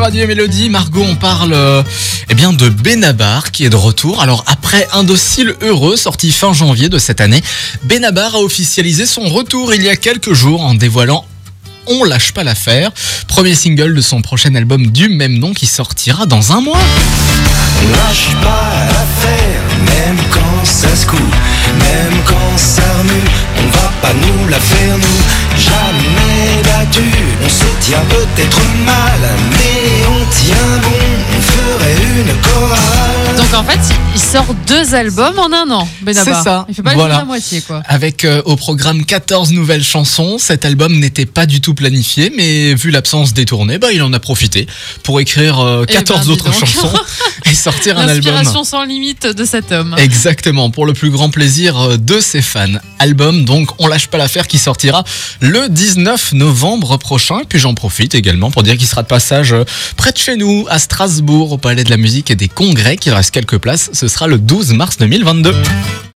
Radio Mélodie, Margot, on parle euh, eh bien de Benabar qui est de retour. Alors après Indocile Heureux, sorti fin janvier de cette année, Benabar a officialisé son retour il y a quelques jours en dévoilant On lâche pas l'affaire, premier single de son prochain album du même nom qui sortira dans un mois. Lâche pas l'affaire, même quand ça se même quand ça remue, on va pas nous la nous, tient peut-être mal, mais on tient bon, on ferait une chorale. Donc en fait, il sort deux albums en un an, Benabar. C'est ça. Il fait pas Voilà. le moitié, quoi. Avec euh, au programme 14 nouvelles chansons, cet album n'était pas du tout planifié, mais vu l'absence des tournées, bah, il en a profité pour écrire euh, Eh 14 ben, dis autres chansons et sortir un album. L'inspiration sans limite de cet homme. Exactement, pour le plus grand plaisir euh, de ses fans. Album, donc, on lâche pas l'affaire qui sortira le 19 novembre prochain. Puis j'en profite également pour dire qu'il sera de passage euh, près de chez nous, à Strasbourg, au Palais de la Musique et des Congrès, qu'il reste quelques places. Ce sera le 12 mars 2022.